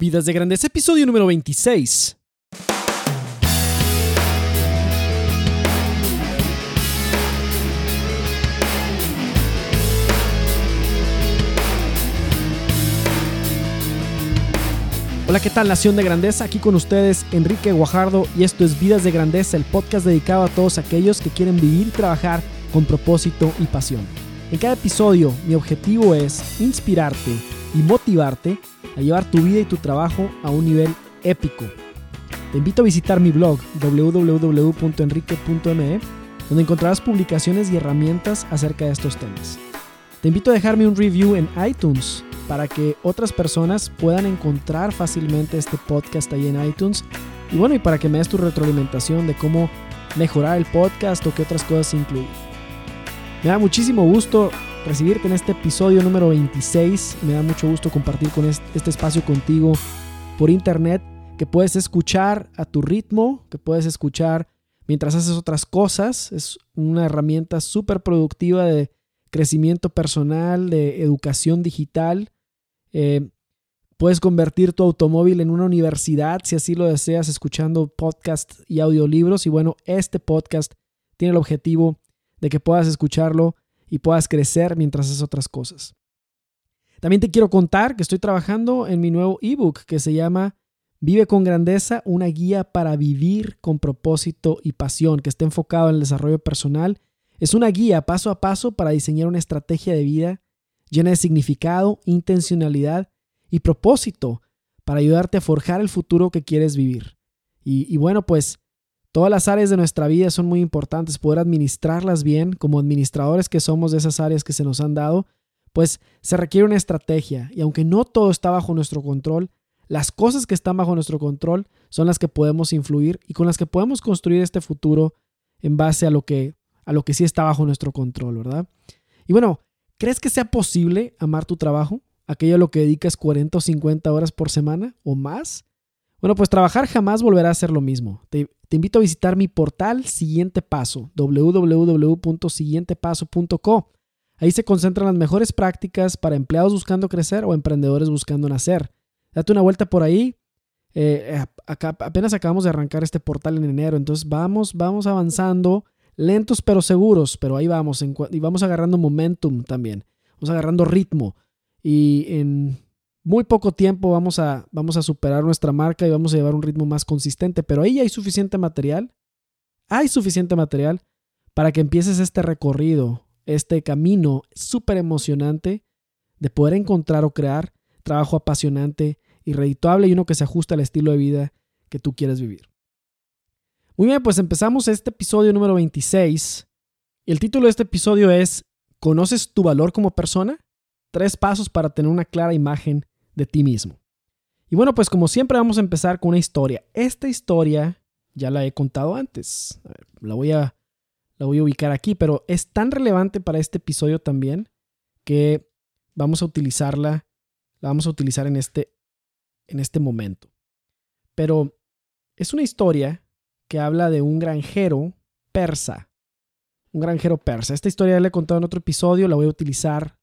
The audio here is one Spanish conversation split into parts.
Vidas de Grandeza, episodio número 26. Hola, ¿qué tal Nación de Grandeza? Aquí con ustedes Enrique Guajardo y esto es Vidas de Grandeza, el podcast dedicado a todos aquellos que quieren vivir y trabajar con propósito y pasión. En cada episodio mi objetivo es inspirarte y motivarte a llevar tu vida y tu trabajo a un nivel épico. Te invito a visitar mi blog www.enrique.me donde encontrarás publicaciones y herramientas acerca de estos temas. Te invito a dejarme un review en iTunes para que otras personas puedan encontrar fácilmente este podcast ahí en iTunes. Y bueno, y para que me des tu retroalimentación de cómo mejorar el podcast o qué otras cosas incluir. Me da muchísimo gusto recibirte en este episodio número 26. Me da mucho gusto compartir con este espacio contigo por internet, que puedes escuchar a tu ritmo, que puedes escuchar mientras haces otras cosas. Es una herramienta súper productiva de crecimiento personal, de educación digital eh, puedes convertir tu automóvil en una universidad si así lo deseas, escuchando podcasts y audiolibros. Y bueno, este podcast tiene el objetivo de que puedas escucharlo y puedas crecer mientras haces otras cosas. También te quiero contar que estoy trabajando en mi nuevo ebook que se llama Vive con Grandeza, una guía para vivir con propósito y pasión, que está enfocado en el desarrollo personal. Es una guía paso a paso para diseñar una estrategia de vida llena de significado, intencionalidad y propósito para ayudarte a forjar el futuro que quieres vivir. Y, bueno, pues todas las áreas de nuestra vida son muy importantes, poder administrarlas bien como administradores que somos de esas áreas que se nos han dado, pues se requiere una estrategia y aunque no todo está bajo nuestro control, las cosas que están bajo nuestro control son las que podemos influir y con las que podemos construir este futuro en base a lo que a lo que sí está bajo nuestro control, ¿verdad? Y bueno, ¿Crees que sea posible amar tu trabajo? Aquello a lo que dedicas 40 o 50 horas por semana o más. Bueno, pues trabajar jamás volverá a ser lo mismo. Te, invito a visitar mi portal Siguiente Paso, www.siguientepaso.co. Ahí se concentran las mejores prácticas para empleados buscando crecer o emprendedores buscando nacer. Date una vuelta por ahí. Eh, apenas acabamos de arrancar este portal en enero, entonces vamos, vamos avanzando lentos pero seguros, pero ahí vamos, y vamos agarrando momentum también, vamos agarrando ritmo y en muy poco tiempo vamos a, vamos a superar nuestra marca y vamos a llevar un ritmo más consistente, pero ahí hay suficiente material, hay suficiente material para que empieces este recorrido, este camino súper emocionante de poder encontrar o crear trabajo apasionante y redituable y uno que se ajuste al estilo de vida que tú quieres vivir. Muy bien, pues empezamos este episodio número 26. El título de este episodio es ¿Conoces tu valor como persona? Tres pasos para tener una clara imagen de ti mismo. Y bueno, pues como siempre vamos a empezar con una historia. Esta historia ya la he contado antes. la voy a la voy a ubicar aquí, pero es tan relevante para este episodio también que vamos a utilizarla, la vamos a utilizar en este, en este momento. Pero es una historia que habla de un granjero persa. Un granjero persa. Esta historia ya la he contado en otro episodio, la voy a utilizar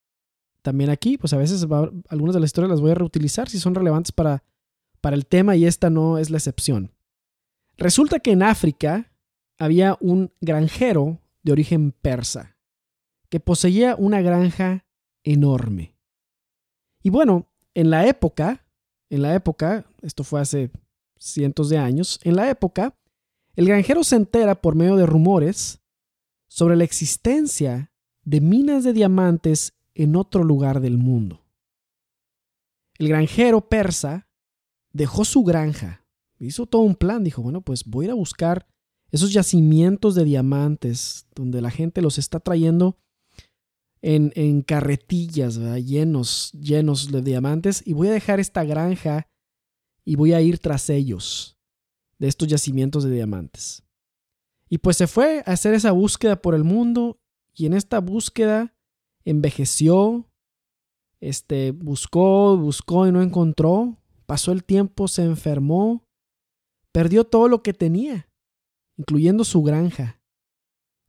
también aquí. Pues a veces algunas de las historias las voy a reutilizar si son relevantes para, para el tema y esta no es la excepción. Resulta que en África había un granjero de origen persa que poseía una granja enorme. Y bueno, en la época, en la época, esto fue hace cientos de años, en la época, el granjero se entera por medio de rumores sobre la existencia de minas de diamantes en otro lugar del mundo. El granjero persa dejó su granja, hizo todo un plan, dijo, bueno, pues voy a ir a buscar esos yacimientos de diamantes donde la gente los está trayendo en, en carretillas, llenos, llenos de diamantes, y voy a dejar esta granja y voy a ir tras ellos de estos yacimientos de diamantes. Y pues se fue a hacer esa búsqueda por el mundo y en esta búsqueda envejeció, este, buscó, buscó y no encontró, pasó el tiempo, se enfermó, perdió todo lo que tenía, incluyendo su granja.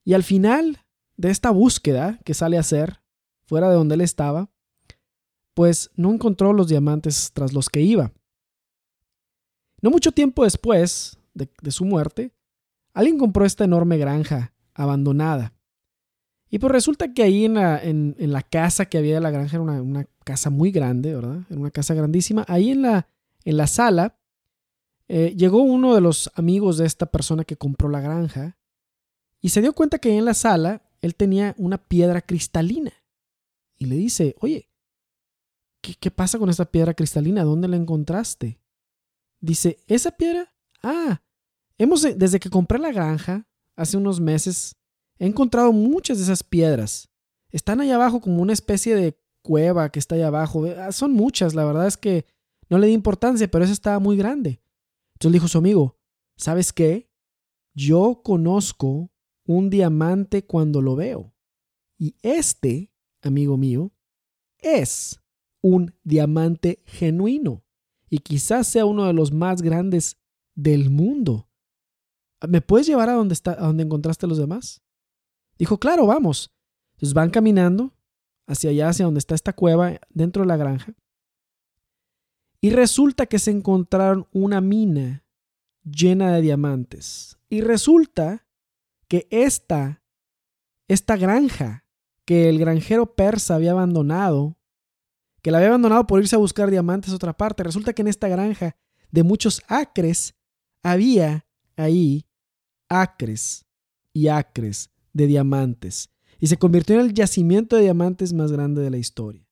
Y al final de esta búsqueda que sale a hacer, fuera de donde él estaba, pues no encontró los diamantes tras los que iba. No mucho tiempo después de, su muerte, alguien compró esta enorme granja abandonada. Y pues resulta que ahí en la, en, la casa que había de la granja, era una, una, casa muy grande, ¿verdad? Era una casa grandísima. Ahí en la, en la sala eh, llegó uno de los amigos de esta persona que compró la granja y se dio cuenta que en la sala él tenía una piedra cristalina. Y le dice, oye, ¿qué, pasa con esta piedra cristalina? ¿Dónde la encontraste? Dice, ¿esa piedra? Ah, hemos, desde que compré la granja, hace unos meses, he encontrado muchas de esas piedras. Están allá abajo como una especie de cueva que está allá abajo. Ah, son muchas, la verdad es que no le di importancia, pero esa estaba muy grande. Entonces le dijo su amigo, ¿sabes qué? Yo conozco un diamante cuando lo veo. Y este, amigo mío, es un diamante genuino y quizás sea uno de los más grandes del mundo. ¿Me puedes llevar a donde, está, a donde encontraste a los demás? Dijo, claro, vamos. Entonces van caminando hacia allá, hacia donde está esta cueva, dentro de la granja. Y resulta que se encontraron una mina llena de diamantes. Y resulta que esta, esta granja que el granjero persa había abandonado, que la había abandonado por irse a buscar diamantes a otra parte, resulta que en esta granja de muchos acres había ahí acres y acres de diamantes y se convirtió en el yacimiento de diamantes más grande de la historia.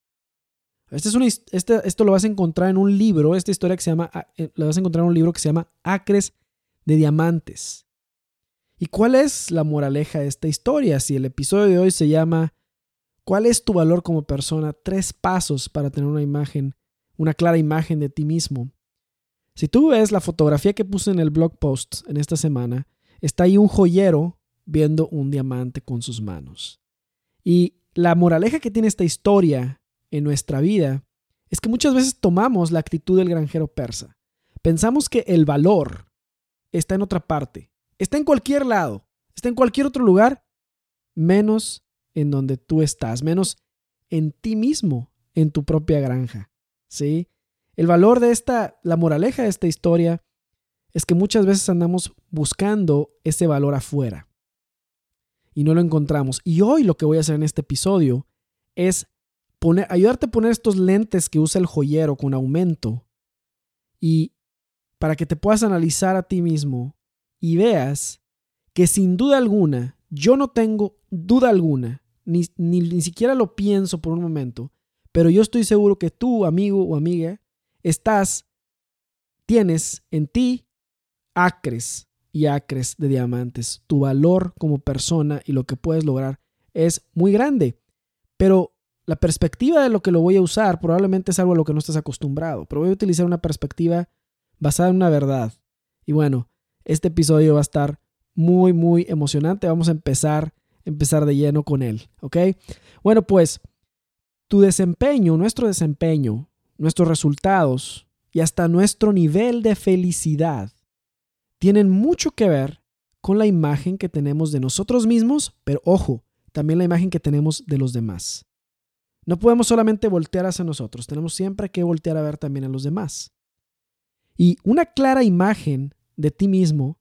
Este es esto lo vas a encontrar en un libro, esta historia que se llama, eh, lo vas a encontrar en un libro que se llama Acres de Diamantes. ¿Y cuál es la moraleja de esta historia? Si el episodio de hoy se llama ¿Cuál es tu valor como persona? Tres pasos para tener una imagen, una clara imagen de ti mismo. Si tú ves la fotografía que puse en el blog post en esta semana, está ahí un joyero viendo un diamante con sus manos. Y la moraleja que tiene esta historia en nuestra vida es que muchas veces tomamos la actitud del granjero persa. Pensamos que el valor está en otra parte, Está en cualquier lado, está en cualquier otro lugar, menos en donde tú estás, menos en ti mismo, en tu propia granja. ¿Sí? El valor de esta, la moraleja de esta historia es que muchas veces andamos buscando ese valor afuera y no lo encontramos. Y hoy lo que voy a hacer en este episodio es ayudarte a poner estos lentes que usa el joyero con aumento y para que te puedas analizar a ti mismo y veas que sin duda alguna, yo no tengo duda alguna, ni, ni, siquiera lo pienso por un momento, pero yo estoy seguro que tú, amigo o amiga, estás, tienes en ti acres y acres de diamantes. Tu valor como persona y lo que puedes lograr es muy grande, pero la perspectiva de lo que lo voy a usar probablemente es algo a lo que no estás acostumbrado, pero voy a utilizar una perspectiva basada en una verdad. Y bueno, este episodio va a estar muy, muy emocionante. Vamos a empezar, empezar de lleno con él, ¿ok? Bueno, pues tu desempeño, nuestro desempeño, nuestros resultados y hasta nuestro nivel de felicidad tienen mucho que ver con la imagen que tenemos de nosotros mismos, pero ojo, también la imagen que tenemos de los demás. No podemos solamente voltear hacia nosotros, tenemos siempre que voltear a ver también a los demás. Y una clara imagen de ti mismo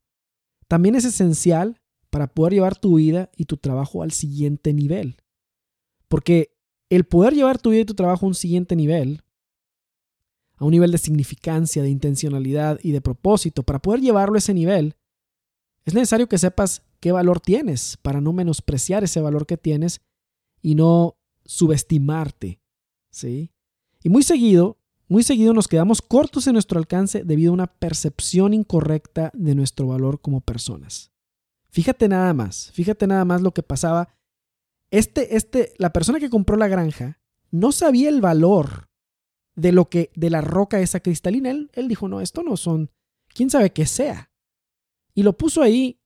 también es esencial para poder llevar tu vida y tu trabajo al siguiente nivel. Porque el poder llevar tu vida y tu trabajo a un siguiente nivel, a un nivel de significancia, de intencionalidad y de propósito, para poder llevarlo a ese nivel, es necesario que sepas qué valor tienes para no menospreciar ese valor que tienes y no subestimarte. ¿sí? Y muy seguido muy seguido nos quedamos cortos en nuestro alcance debido a una percepción incorrecta de nuestro valor como personas. Fíjate nada más, fíjate nada más lo que pasaba. Este, este, la persona que compró la granja no sabía el valor de lo que, de la roca esa cristalina. Él, él dijo, no, esto no son, quién sabe qué sea. Y lo puso ahí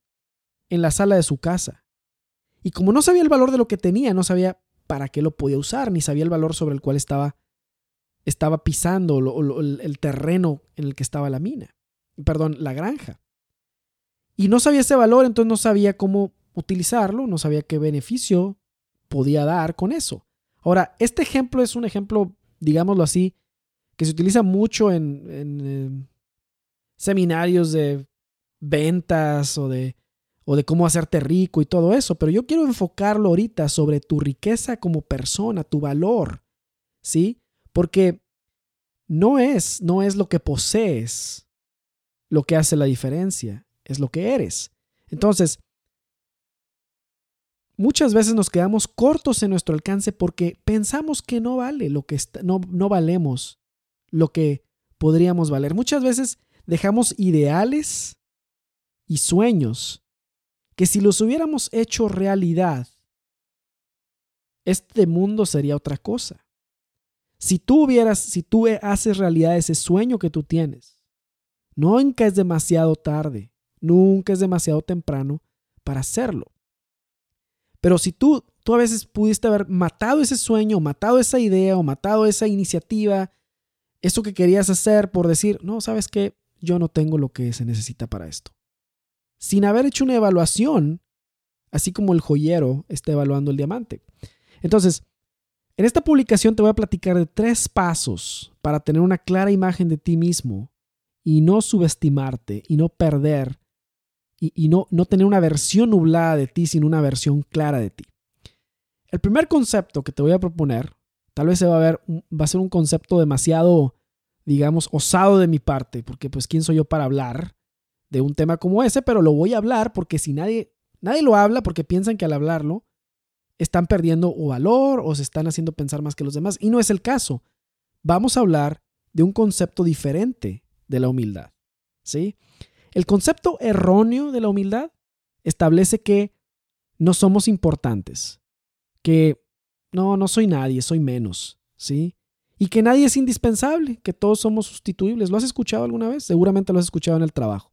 en la sala de su casa. Y como no sabía el valor de lo que tenía, no sabía para qué lo podía usar, ni sabía el valor sobre el cual estaba estaba pisando el terreno en el que estaba la mina, perdón, la granja. Y no sabía ese valor, entonces no sabía cómo utilizarlo, no sabía qué beneficio podía dar con eso. Ahora, este ejemplo es un ejemplo, digámoslo así, que se utiliza mucho en, seminarios de ventas o de, o de cómo hacerte rico y todo eso, pero yo quiero enfocarlo ahorita sobre tu riqueza como persona, tu valor, ¿sí? Porque no es, no es lo que posees lo que hace la diferencia, es lo que eres. Entonces, muchas veces nos quedamos cortos en nuestro alcance porque pensamos que no vale lo que no, no valemos lo que podríamos valer. Muchas veces dejamos ideales y sueños que si los hubiéramos hecho realidad, este mundo sería otra cosa. Si tú hubieras, si tú haces realidad ese sueño que tú tienes, nunca es demasiado tarde, nunca es demasiado temprano para hacerlo. Pero si tú, tú a veces pudiste haber matado ese sueño, matado esa idea o matado esa iniciativa, eso que querías hacer por decir, no, sabes qué, yo no tengo lo que se necesita para esto. Sin haber hecho una evaluación, así como el joyero está evaluando el diamante. Entonces, en esta publicación te voy a platicar de tres pasos para tener una clara imagen de ti mismo y no subestimarte y no perder y, no, no tener una versión nublada de ti, sino una versión clara de ti. El primer concepto que te voy a proponer, tal vez se va a ver, va a ser un concepto demasiado, digamos, osado de mi parte, porque pues quién soy yo para hablar de un tema como ese, pero lo voy a hablar porque si nadie, nadie lo habla porque piensan que al hablarlo están perdiendo valor o se están haciendo pensar más que los demás. Y no es el caso. Vamos a hablar de un concepto diferente de la humildad. ¿sí? El concepto erróneo de la humildad establece que no somos importantes, que no, no soy nadie, soy menos, ¿sí? Y que nadie es indispensable, que todos somos sustituibles. ¿Lo has escuchado alguna vez? Seguramente lo has escuchado en el trabajo.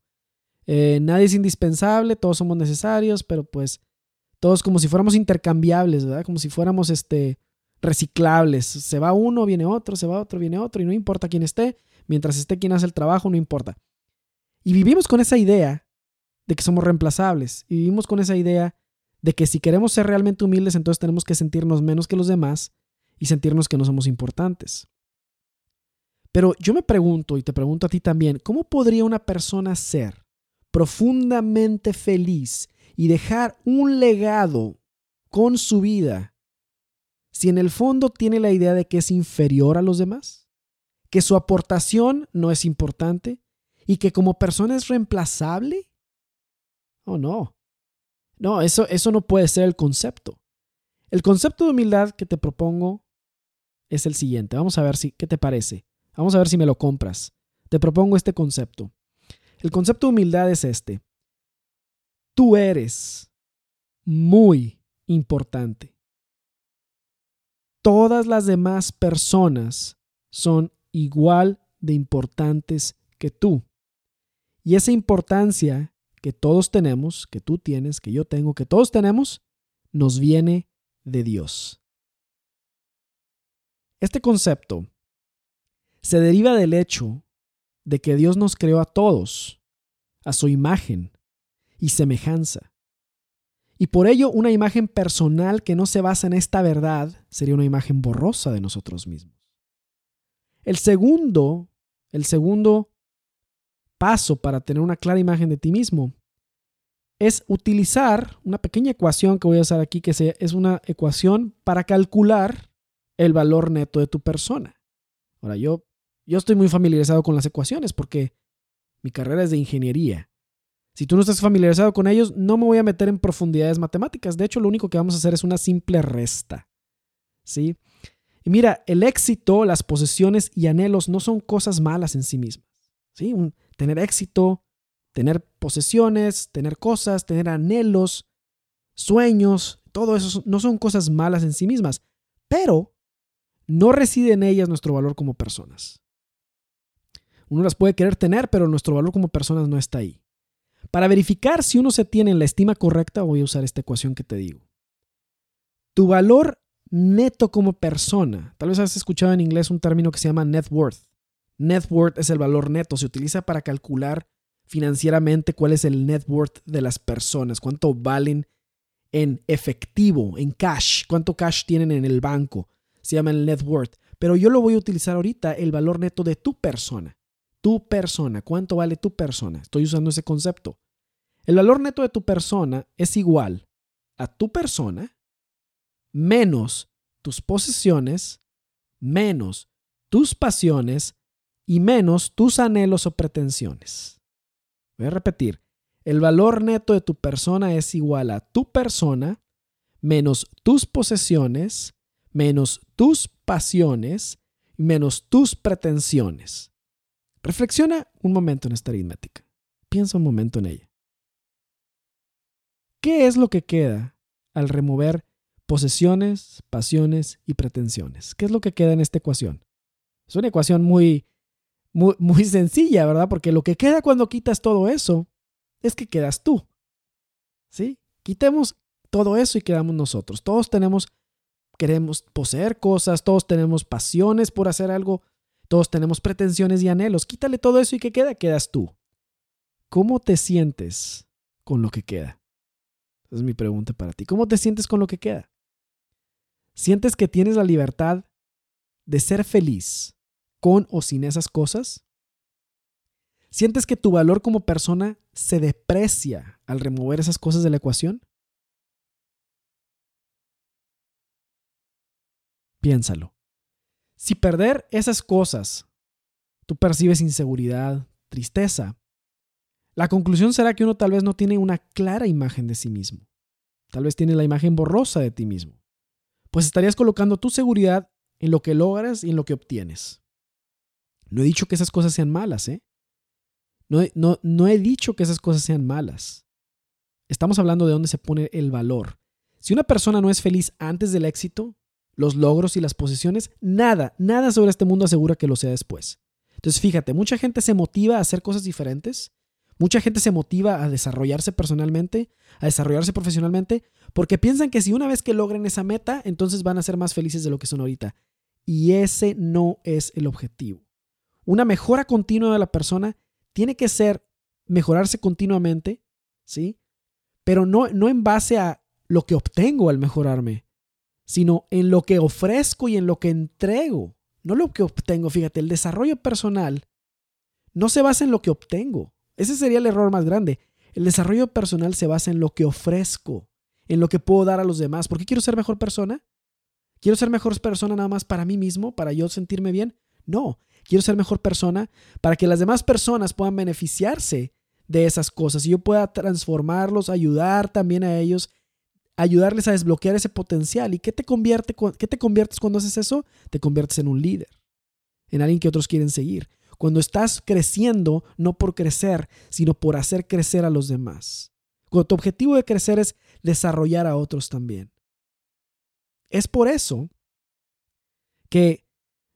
Eh, nadie es indispensable, todos somos necesarios, pero pues todos como si fuéramos intercambiables, ¿verdad? Como si fuéramos este, reciclables. Se va uno, viene otro, se va otro, viene otro, y no importa quién esté, mientras esté quien hace el trabajo, no importa. Y vivimos con esa idea de que somos reemplazables, y vivimos con esa idea de que si queremos ser realmente humildes, entonces tenemos que sentirnos menos que los demás y sentirnos que no somos importantes. Pero yo me pregunto, y te pregunto a ti también, ¿cómo podría una persona ser profundamente feliz y dejar un legado con su vida si en el fondo tiene la idea de que es inferior a los demás? ¿Que su aportación no es importante? ¿Y que como persona es reemplazable? Oh, no. No, eso, eso no puede ser el concepto. El concepto de humildad que te propongo es el siguiente. Vamos a ver si, ¿qué te parece? Vamos a ver si me lo compras. Te propongo este concepto. El concepto de humildad es este tú eres muy importante. Todas las demás personas son igual de importantes que tú. Y esa importancia que todos tenemos, que tú tienes, que yo tengo, que todos tenemos, nos viene de Dios. Este concepto se deriva del hecho de que Dios nos creó a todos a su imagen y semejanza. Y por ello una imagen personal que no se basa en esta verdad sería una imagen borrosa de nosotros mismos. El segundo, el segundo paso para tener una clara imagen de ti mismo es utilizar una pequeña ecuación que voy a usar aquí, que es una ecuación para calcular el valor neto de tu persona. Ahora, yo, yo estoy muy familiarizado con las ecuaciones porque mi carrera es de ingeniería. Si tú no estás familiarizado con ellos, no me voy a meter en profundidades matemáticas. De hecho, lo único que vamos a hacer es una simple resta. ¿Sí? Y mira, el éxito, las posesiones y anhelos no son cosas malas en sí mismas. ¿Sí? tener éxito, tener posesiones, tener cosas, tener anhelos, sueños, todo eso no son cosas malas en sí mismas, pero no reside en ellas nuestro valor como personas. Uno las puede querer tener, pero nuestro valor como personas no está ahí. Para verificar si uno se tiene en la estima correcta, voy a usar esta ecuación que te digo. Tu valor neto como persona, tal vez has escuchado en inglés un término que se llama net worth. Net worth es el valor neto, se utiliza para calcular financieramente cuál es el net worth de las personas, cuánto valen en efectivo, en cash, cuánto cash tienen en el banco, se llama el net worth. Pero yo lo voy a utilizar ahorita, el valor neto de tu persona tu persona. ¿Cuánto vale tu persona? Estoy usando ese concepto. El valor neto de tu persona es igual a tu persona menos tus posesiones, menos tus pasiones y menos tus anhelos o pretensiones. Voy a repetir. El valor neto de tu persona es igual a tu persona menos tus posesiones, menos tus pasiones menos tus pretensiones. Reflexiona un momento en esta aritmética. Piensa un momento en ella. ¿Qué es lo que queda al remover posesiones, pasiones y pretensiones? ¿Qué es lo que queda en esta ecuación? Es una ecuación muy, muy, sencilla, ¿verdad? Porque lo que queda cuando quitas todo eso es que quedas tú. ¿Sí? Quitemos todo eso y quedamos nosotros. Todos tenemos, queremos poseer cosas, todos tenemos pasiones por hacer algo, todos tenemos pretensiones y anhelos. Quítale todo eso y ¿qué queda? Quedas tú. ¿Cómo te sientes con lo que queda? Esa es mi pregunta para ti. ¿Cómo te sientes con lo que queda? ¿Sientes que tienes la libertad de ser feliz con o sin esas cosas? ¿Sientes que tu valor como persona se deprecia al remover esas cosas de la ecuación? Piénsalo. Si perder esas cosas, tú percibes inseguridad, tristeza, la conclusión será que uno tal vez no tiene una clara imagen de sí mismo. Tal vez tiene la imagen borrosa de ti mismo. Pues estarías colocando tu seguridad en lo que logras y en lo que obtienes. No he dicho que esas cosas sean malas, ¿eh? No, no, no he dicho que esas cosas sean malas. Estamos hablando de dónde se pone el valor. Si una persona no es feliz antes del éxito, los logros y las posesiones, nada, nada sobre este mundo asegura que lo sea después. Entonces, fíjate, mucha gente se motiva a hacer cosas diferentes, mucha gente se motiva a desarrollarse personalmente, a desarrollarse profesionalmente, porque piensan que si una vez que logren esa meta, entonces van a ser más felices de lo que son ahorita. Y ese no es el objetivo. Una mejora continua de la persona tiene que ser mejorarse continuamente, ¿sí? Pero no, no en base a lo que obtengo al mejorarme, sino en lo que ofrezco y en lo que entrego, no lo que obtengo. Fíjate, el desarrollo personal no se basa en lo que obtengo. Ese sería el error más grande. El desarrollo personal se basa en lo que ofrezco, en lo que puedo dar a los demás. ¿Por qué quiero ser mejor persona? ¿Quiero ser mejor persona nada más para mí mismo, para yo sentirme bien? No, quiero ser mejor persona para que las demás personas puedan beneficiarse de esas cosas y yo pueda transformarlos, ayudar también a ellos ayudarles a desbloquear ese potencial. ¿Y qué te, convierte, qué te conviertes cuando haces eso? Te conviertes en un líder, en alguien que otros quieren seguir. Cuando estás creciendo, no por crecer, sino por hacer crecer a los demás. Cuando tu objetivo de crecer es desarrollar a otros también. Es por eso que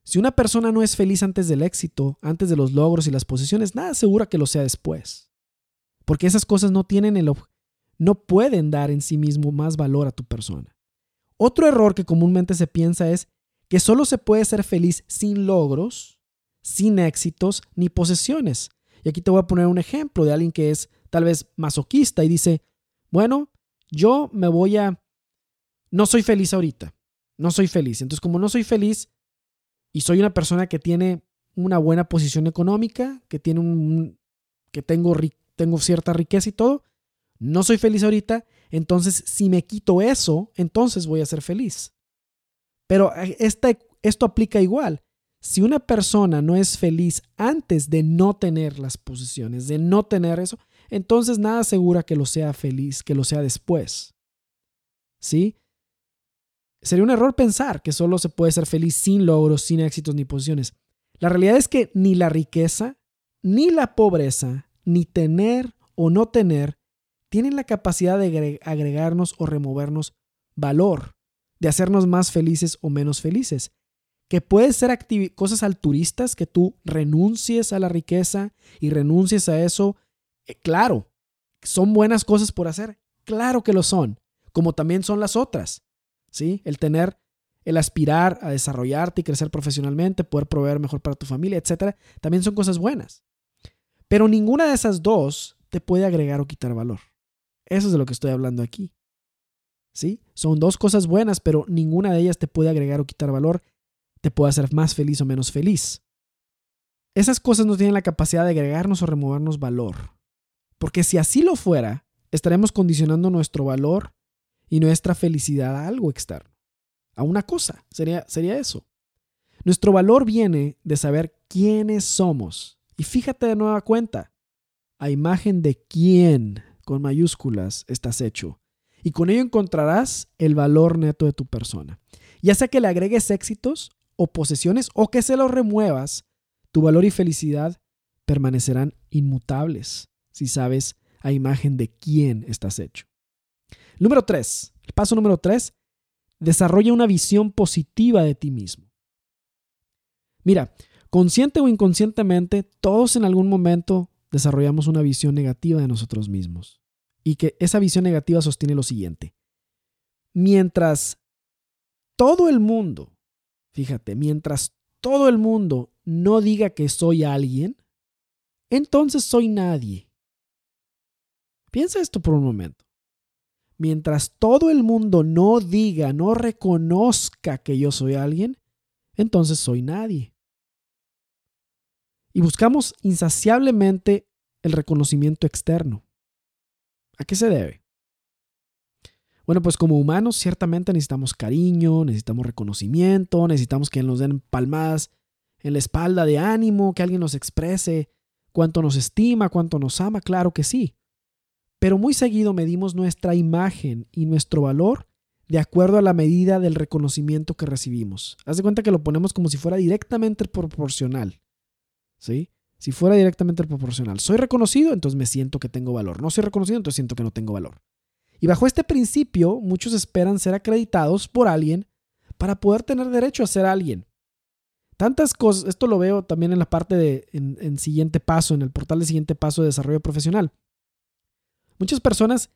si una persona no es feliz antes del éxito, antes de los logros y las posiciones, nada asegura que lo sea después. Porque esas cosas no tienen el, no pueden dar en sí mismo más valor a tu persona. Otro error que comúnmente se piensa es que solo se puede ser feliz sin logros, sin éxitos ni posesiones. Y aquí te voy a poner un ejemplo de alguien que es tal vez masoquista y dice, bueno, yo me voy a... No soy feliz ahorita, no soy feliz. Entonces, como no soy feliz y soy una persona que tiene una buena posición económica, que tiene un... que tengo, tengo cierta riqueza y todo, no soy feliz ahorita, entonces si me quito eso, entonces voy a ser feliz. Pero eh, esto aplica igual. Si una persona no es feliz antes de no tener las posiciones, de no tener eso, entonces nada asegura que lo sea feliz, que lo sea después. ¿Sí? Sería un error pensar que solo se puede ser feliz sin logros, sin éxitos ni posiciones. La realidad es que ni la riqueza, ni la pobreza, ni tener o no tener tienen la capacidad de agregarnos o removernos valor, de hacernos más felices o menos felices. Que puede ser cosas alturistas, que tú renuncies a la riqueza y renuncies a eso. Eh, claro, son buenas cosas por hacer. Claro que lo son, como también son las otras. ¿Sí? El tener, el aspirar a desarrollarte y crecer profesionalmente, poder proveer mejor para tu familia, etcétera, también son cosas buenas. Pero ninguna de esas dos te puede agregar o quitar valor. Eso es de lo que estoy hablando aquí. ¿Sí? Son dos cosas buenas, pero ninguna de ellas te puede agregar o quitar valor, te puede hacer más feliz o menos feliz. esas cosas no tienen la capacidad de agregarnos o removernos valor. Porque si así lo fuera, estaremos condicionando nuestro valor y nuestra felicidad a algo externo, a una cosa. Sería, sería eso. Nuestro valor viene de saber quiénes somos. Y fíjate de nueva cuenta, a imagen de quién, con mayúsculas, estás hecho. Y con ello encontrarás el valor neto de tu persona. Ya sea que le agregues éxitos o posesiones o que se los remuevas, tu valor y felicidad permanecerán inmutables si sabes a imagen de quién estás hecho. Número tres, el paso número tres, desarrolla una visión positiva de ti mismo. Mira, consciente o inconscientemente, todos en algún momento desarrollamos una visión negativa de nosotros mismos. Y que esa visión negativa sostiene lo siguiente. Mientras todo el mundo, fíjate, mientras todo el mundo no diga que soy alguien, entonces soy nadie. Piensa esto por un momento. Mientras todo el mundo no diga, no reconozca que yo soy alguien, entonces soy nadie. Y buscamos insaciablemente el reconocimiento externo. ¿A qué se debe? Bueno, pues como humanos ciertamente necesitamos cariño, necesitamos reconocimiento, necesitamos que nos den palmadas en la espalda de ánimo, que alguien nos exprese cuánto nos estima, cuánto nos ama, claro que sí. Pero muy seguido medimos nuestra imagen y nuestro valor de acuerdo a la medida del reconocimiento que recibimos. Haz de cuenta que lo ponemos como si fuera directamente proporcional. ¿Sí? Si fuera directamente proporcional. Soy reconocido, entonces me siento que tengo valor. No soy reconocido, entonces siento que no tengo valor. Y bajo este principio, muchos esperan ser acreditados por alguien para poder tener derecho a ser alguien. Tantas cosas, esto lo veo también en la parte de, en siguiente paso, en el portal de siguiente paso de desarrollo profesional. Muchas personas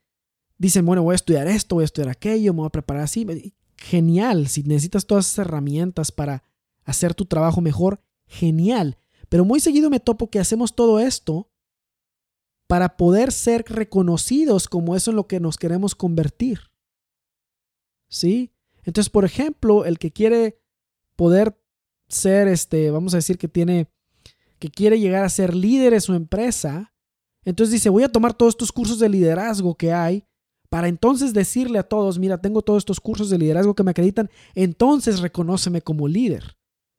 dicen, bueno, voy a estudiar esto, voy a estudiar aquello, me voy a preparar así. Genial, si necesitas todas esas herramientas para hacer tu trabajo mejor, genial. Pero muy seguido me topo que hacemos todo esto para poder ser reconocidos como eso en lo que nos queremos convertir. ¿Sí? Entonces, por ejemplo, el que quiere poder ser, este, vamos a decir que tiene, que quiere llegar a ser líder en su empresa, entonces dice, voy a tomar todos estos cursos de liderazgo que hay para entonces decirle a todos, mira, tengo todos estos cursos de liderazgo que me acreditan, entonces reconóceme como líder.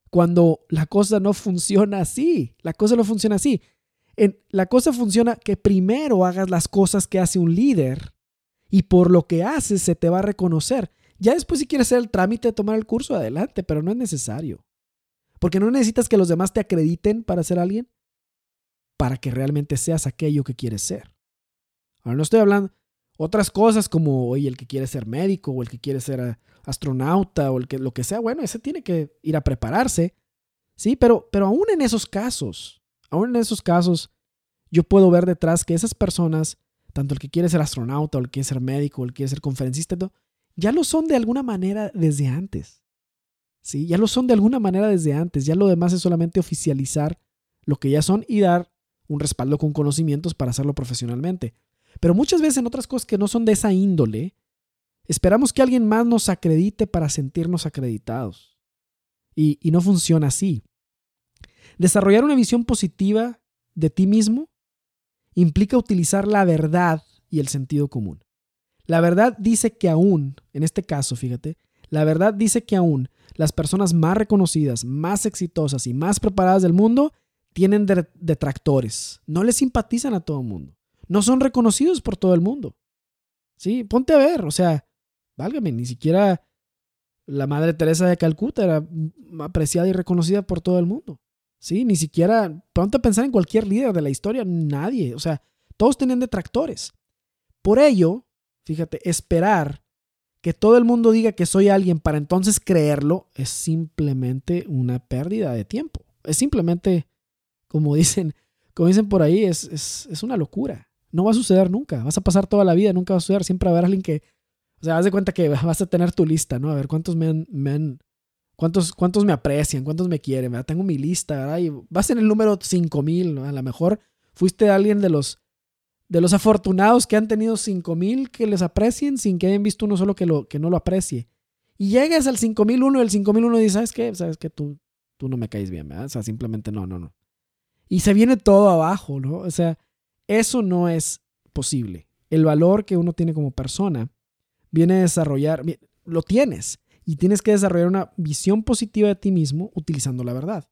Cuando la cosa no funciona así, la cosa no funciona así. En, la cosa funciona que primero hagas las cosas que hace un líder y por lo que haces se te va a reconocer. Ya después si quieres hacer el trámite de tomar el curso, adelante, pero no es necesario. Porque no necesitas que los demás te acrediten para ser alguien para que realmente seas aquello que quieres ser. Ahora no estoy hablando otras cosas como oye, el que quiere ser médico o el que quiere ser eh, astronauta o el que lo que sea, bueno, ese tiene que ir a prepararse. Sí, pero pero aún en esos casos, aún en esos casos yo puedo ver detrás que esas personas, tanto el que quiere ser astronauta o el que quiere ser médico o el que quiere ser conferencista, ya lo son de alguna manera desde antes. Sí, ya lo son de alguna manera desde antes, ya lo demás es solamente oficializar lo que ya son y dar un respaldo con conocimientos para hacerlo profesionalmente. Pero muchas veces en otras cosas que no son de esa índole, esperamos que alguien más nos acredite para sentirnos acreditados. Y, y no funciona así. Desarrollar una visión positiva de ti mismo implica utilizar la verdad y el sentido común. La verdad dice que aún, en este caso, fíjate, la verdad dice que aún las personas más reconocidas, más exitosas y más preparadas del mundo tienen detractores, no les simpatizan a todo el mundo, no son reconocidos por todo el mundo. Sí, ponte a ver, o sea, válgame, ni siquiera la Madre Teresa de Calcuta era apreciada y reconocida por todo el mundo. Sí, ni siquiera, ponte a pensar en cualquier líder de la historia, nadie, o sea, todos tenían detractores. Por ello, fíjate, esperar que todo el mundo diga que soy alguien para entonces creerlo es simplemente una pérdida de tiempo. Es simplemente como dicen, como dicen por ahí, es, es, una locura. No va a suceder nunca. Vas a pasar toda la vida, nunca va a suceder. Siempre va a haber alguien que, o sea, haz de cuenta que vas a tener tu lista, ¿no? A ver cuántos me han, me cuántos, cuántos me aprecian, cuántos me quieren, ¿verdad? Tengo mi lista, ¿verdad? Y vas en el número 5000, A lo mejor fuiste alguien de los, de los afortunados que han tenido 5000 que les aprecien sin que hayan visto uno solo que, lo, que no lo aprecie. Y llegas al 5001 y el 5001 dice, ¿sabes qué? ¿Sabes qué? Tú, tú no me caes bien, ¿verdad? O sea, simplemente no, no, no. Y se viene todo abajo, ¿no? O sea, eso no es posible. El valor que uno tiene como persona viene a desarrollar, lo tienes, y tienes que desarrollar una visión positiva de ti mismo utilizando la verdad.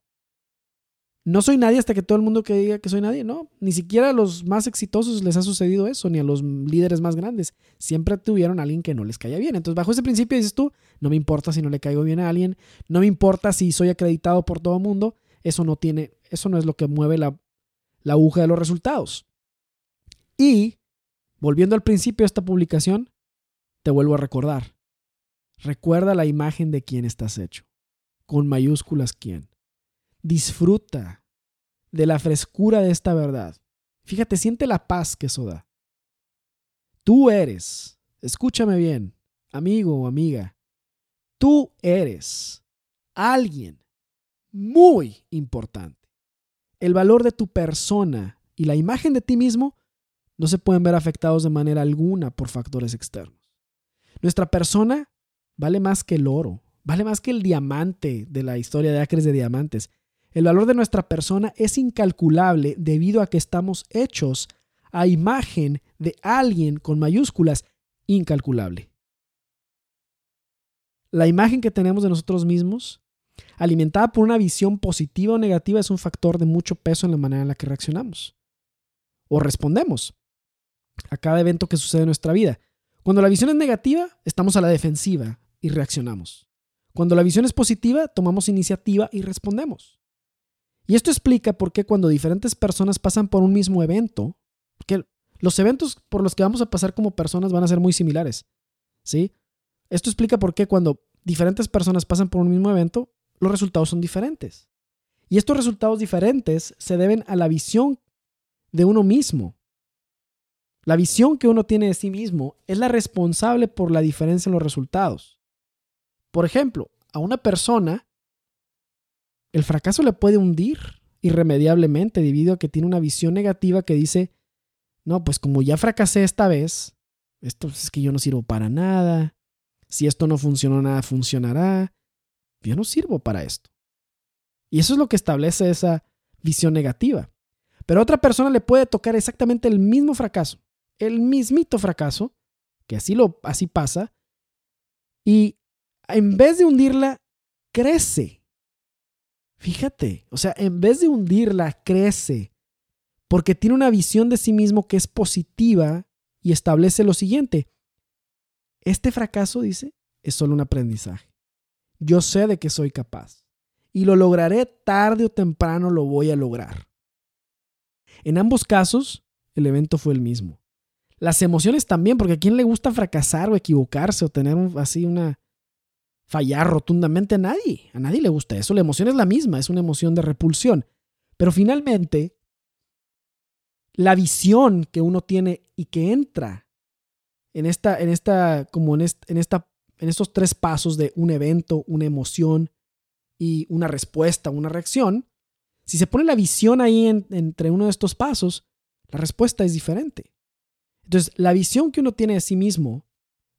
No soy nadie hasta que todo el mundo que diga que soy nadie, no. Ni siquiera a los más exitosos les ha sucedido eso, ni a los líderes más grandes. Siempre tuvieron a alguien que no les caía bien. Entonces, bajo ese principio dices tú, no me importa si no le caigo bien a alguien, no me importa si soy acreditado por todo el mundo, eso no tiene, eso no es lo que mueve la, la aguja de los resultados. Y, volviendo al principio de esta publicación, te vuelvo a recordar. Recuerda la imagen de quién estás hecho. Con mayúsculas quién. Disfruta de la frescura de esta verdad. Fíjate, siente la paz que eso da. Tú eres, escúchame bien, amigo o amiga, tú eres alguien muy importante. El valor de tu persona y la imagen de ti mismo no se pueden ver afectados de manera alguna por factores externos. Nuestra persona vale más que el oro, vale más que el diamante de la historia de acres de diamantes. El valor de nuestra persona es incalculable debido a que estamos hechos a imagen de alguien con mayúsculas incalculable. La imagen que tenemos de nosotros mismos, alimentada por una visión positiva o negativa, es un factor de mucho peso en la manera en la que reaccionamos o respondemos a cada evento que sucede en nuestra vida. Cuando la visión es negativa, estamos a la defensiva y reaccionamos. Cuando la visión es positiva, tomamos iniciativa y respondemos. Y esto explica por qué cuando diferentes personas pasan por un mismo evento, que los eventos por los que vamos a pasar como personas van a ser muy similares. ¿Sí? Esto explica por qué cuando diferentes personas pasan por un mismo evento, los resultados son diferentes. Y estos resultados diferentes se deben a la visión de uno mismo. La visión que uno tiene de sí mismo es la responsable por la diferencia en los resultados. Por ejemplo, a una persona el fracaso le puede hundir irremediablemente debido a que tiene una visión negativa que dice, no, pues como ya fracasé esta vez, esto es que yo no sirvo para nada, si esto no funcionó, nada funcionará, yo no sirvo para esto. Y eso es lo que establece esa visión negativa. Pero a otra persona le puede tocar exactamente el mismo fracaso, el mismito fracaso, que así, lo, así pasa, y en vez de hundirla, crece Fíjate, o sea, en vez de hundirla, crece, porque tiene una visión de sí mismo que es positiva y establece lo siguiente. Este fracaso, dice, es solo un aprendizaje. Yo sé de que soy capaz y lo lograré tarde o temprano, lo voy a lograr. En ambos casos, el evento fue el mismo. Las emociones también, porque a quién le gusta fracasar o equivocarse o tener así una, fallar rotundamente a nadie. A nadie le gusta eso. La emoción es la misma, es una emoción de repulsión. Pero finalmente, la visión que uno tiene y que entra en esta, en esta, como en, esta, en estos tres pasos de un evento, una emoción y una respuesta, una reacción, si se pone la visión ahí entre uno de estos pasos, la respuesta es diferente. Entonces, la visión que uno tiene de sí mismo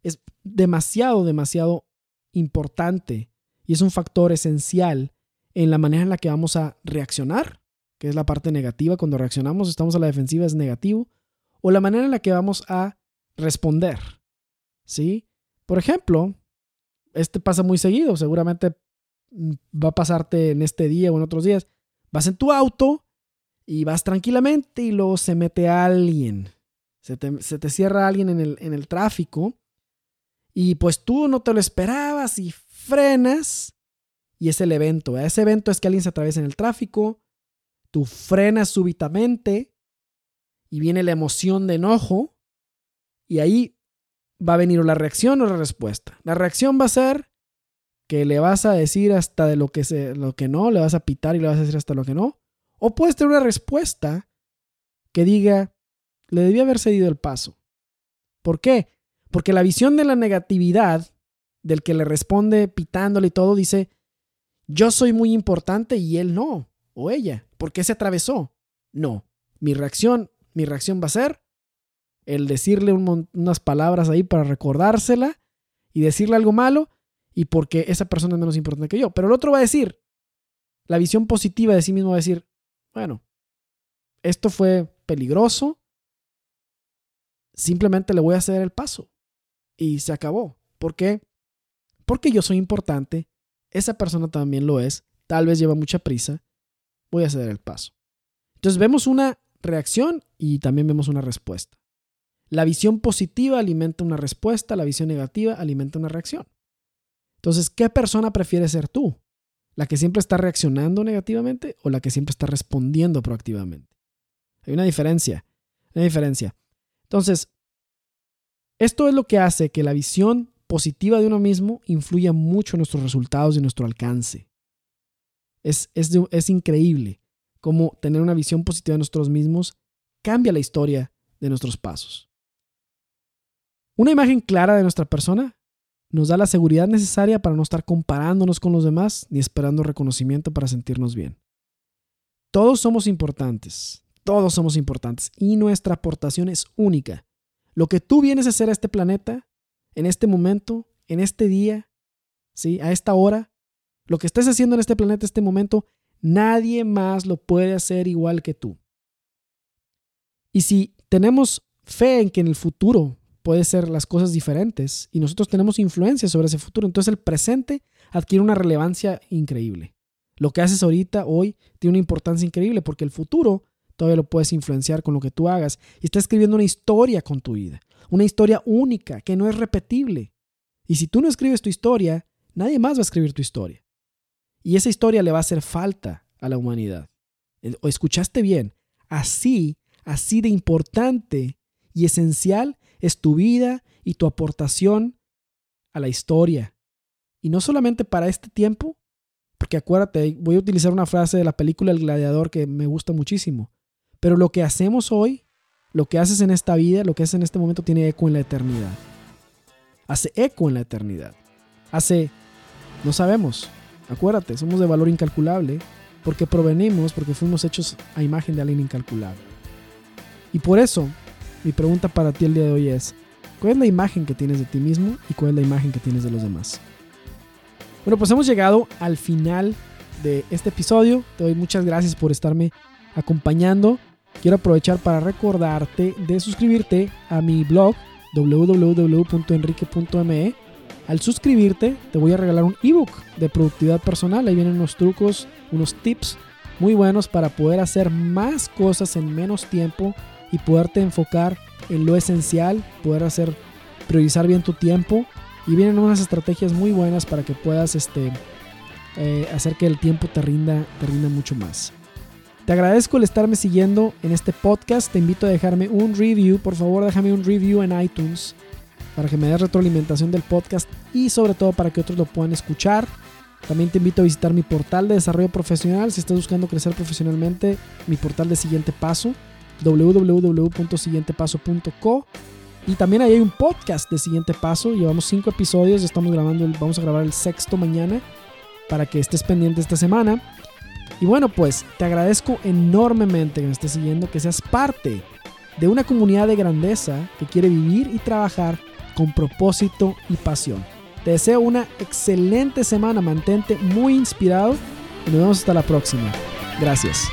es demasiado, demasiado importante y es un factor esencial en la manera en la que vamos a reaccionar, que es la parte negativa. Cuando reaccionamos, estamos a la defensiva, es negativo. O la manera en la que vamos a responder. ¿Sí? Por ejemplo, este pasa muy seguido, seguramente mm, va a pasarte en este día o en otros días. Vas en tu auto y vas tranquilamente y luego se mete alguien. Se te, cierra alguien en el, en el tráfico y pues tú no te lo esperabas y frenas. Y es el evento. Ese evento es que alguien se atraviesa en el tráfico. Tú frenas súbitamente. Y viene la emoción de enojo. Y ahí va a venir la reacción o la respuesta. La reacción va a ser que le vas a decir hasta de lo que, se, lo que no, le vas a pitar y le vas a decir hasta lo que no. O puedes tener una respuesta que diga, le debía haber cedido el paso. ¿Por qué? Porque la visión de la negatividad, del que le responde pitándole y todo, dice, yo soy muy importante y él no, o ella. ¿Por qué se atravesó? No. Mi reacción, mi reacción va a ser el decirle unas palabras ahí para recordársela y decirle algo malo y porque esa persona es menos importante que yo. Pero el otro va a decir, la visión positiva de sí mismo va a decir, bueno, esto fue peligroso, simplemente le voy a ceder el paso. Y se acabó. ¿Por qué? Porque yo soy importante, esa persona también lo es, tal vez lleva mucha prisa, voy a ceder el paso. Entonces vemos una reacción y también vemos una respuesta. La visión positiva alimenta una respuesta, la visión negativa alimenta una reacción. Entonces, ¿qué persona prefieres ser tú? ¿La que siempre está reaccionando negativamente o la que siempre está respondiendo proactivamente? Hay una diferencia, una diferencia. Entonces, esto es lo que hace que la visión positiva de uno mismo influya mucho en nuestros resultados y en nuestro alcance. Es, es, es increíble cómo tener una visión positiva de nosotros mismos cambia la historia de nuestros pasos. Una imagen clara de nuestra persona nos da la seguridad necesaria para no estar comparándonos con los demás ni esperando reconocimiento para sentirnos bien. Todos somos importantes, todos somos importantes y nuestra aportación es única. Lo que tú vienes a hacer a este planeta, en este momento, en este día, ¿sí? a esta hora, lo que estés haciendo en este planeta, en este momento, nadie más lo puede hacer igual que tú. Y si tenemos fe en que en el futuro puede ser las cosas diferentes y nosotros tenemos influencia sobre ese futuro. Entonces el presente adquiere una relevancia increíble. Lo que haces ahorita, hoy, tiene una importancia increíble porque el futuro todavía lo puedes influenciar con lo que tú hagas y estás escribiendo una historia con tu vida, una historia única que no es repetible. Y si tú no escribes tu historia, nadie más va a escribir tu historia. Y esa historia le va a hacer falta a la humanidad. ¿O escuchaste bien? Así, así de importante y esencial es tu vida y tu aportación a la historia. Y no solamente para este tiempo, porque acuérdate, voy a utilizar una frase de la película El Gladiador que me gusta muchísimo, pero lo que hacemos hoy, lo que haces en esta vida, lo que haces en este momento tiene eco en la eternidad. Hace eco en la eternidad. Hace, no sabemos, acuérdate, somos de valor incalculable porque provenimos, porque fuimos hechos a imagen de alguien incalculable. Y por eso mi pregunta para ti el día de hoy es, ¿cuál es la imagen que tienes de ti mismo y cuál es la imagen que tienes de los demás? Bueno, pues hemos llegado al final de este episodio. Te doy muchas gracias por estarme acompañando. Quiero aprovechar para recordarte de suscribirte a mi blog www.enrique.me. Al suscribirte te voy a regalar un ebook de productividad personal. Ahí vienen unos trucos, unos tips muy buenos para poder hacer más cosas en menos tiempo y poderte enfocar en lo esencial, poder hacer, priorizar bien tu tiempo. Y vienen unas estrategias muy buenas para que puedas este, eh, hacer que el tiempo te rinda, te rinda mucho más. Te agradezco el estarme siguiendo en este podcast. Te invito a dejarme un review. Por favor, déjame un review en iTunes para que me des retroalimentación del podcast y sobre todo para que otros lo puedan escuchar. También te invito a visitar mi portal de desarrollo profesional si estás buscando crecer profesionalmente, mi portal de siguiente paso www.siguientepaso.co. Y también ahí hay un podcast de Siguiente Paso. Llevamos cinco episodios. Estamos grabando, vamos a grabar el sexto mañana para que estés pendiente esta semana. Y bueno, pues te agradezco enormemente que me estés siguiendo, que seas parte de una comunidad de grandeza que quiere vivir y trabajar con propósito y pasión. Te deseo una excelente semana, mantente muy inspirado y nos vemos hasta la próxima. Gracias.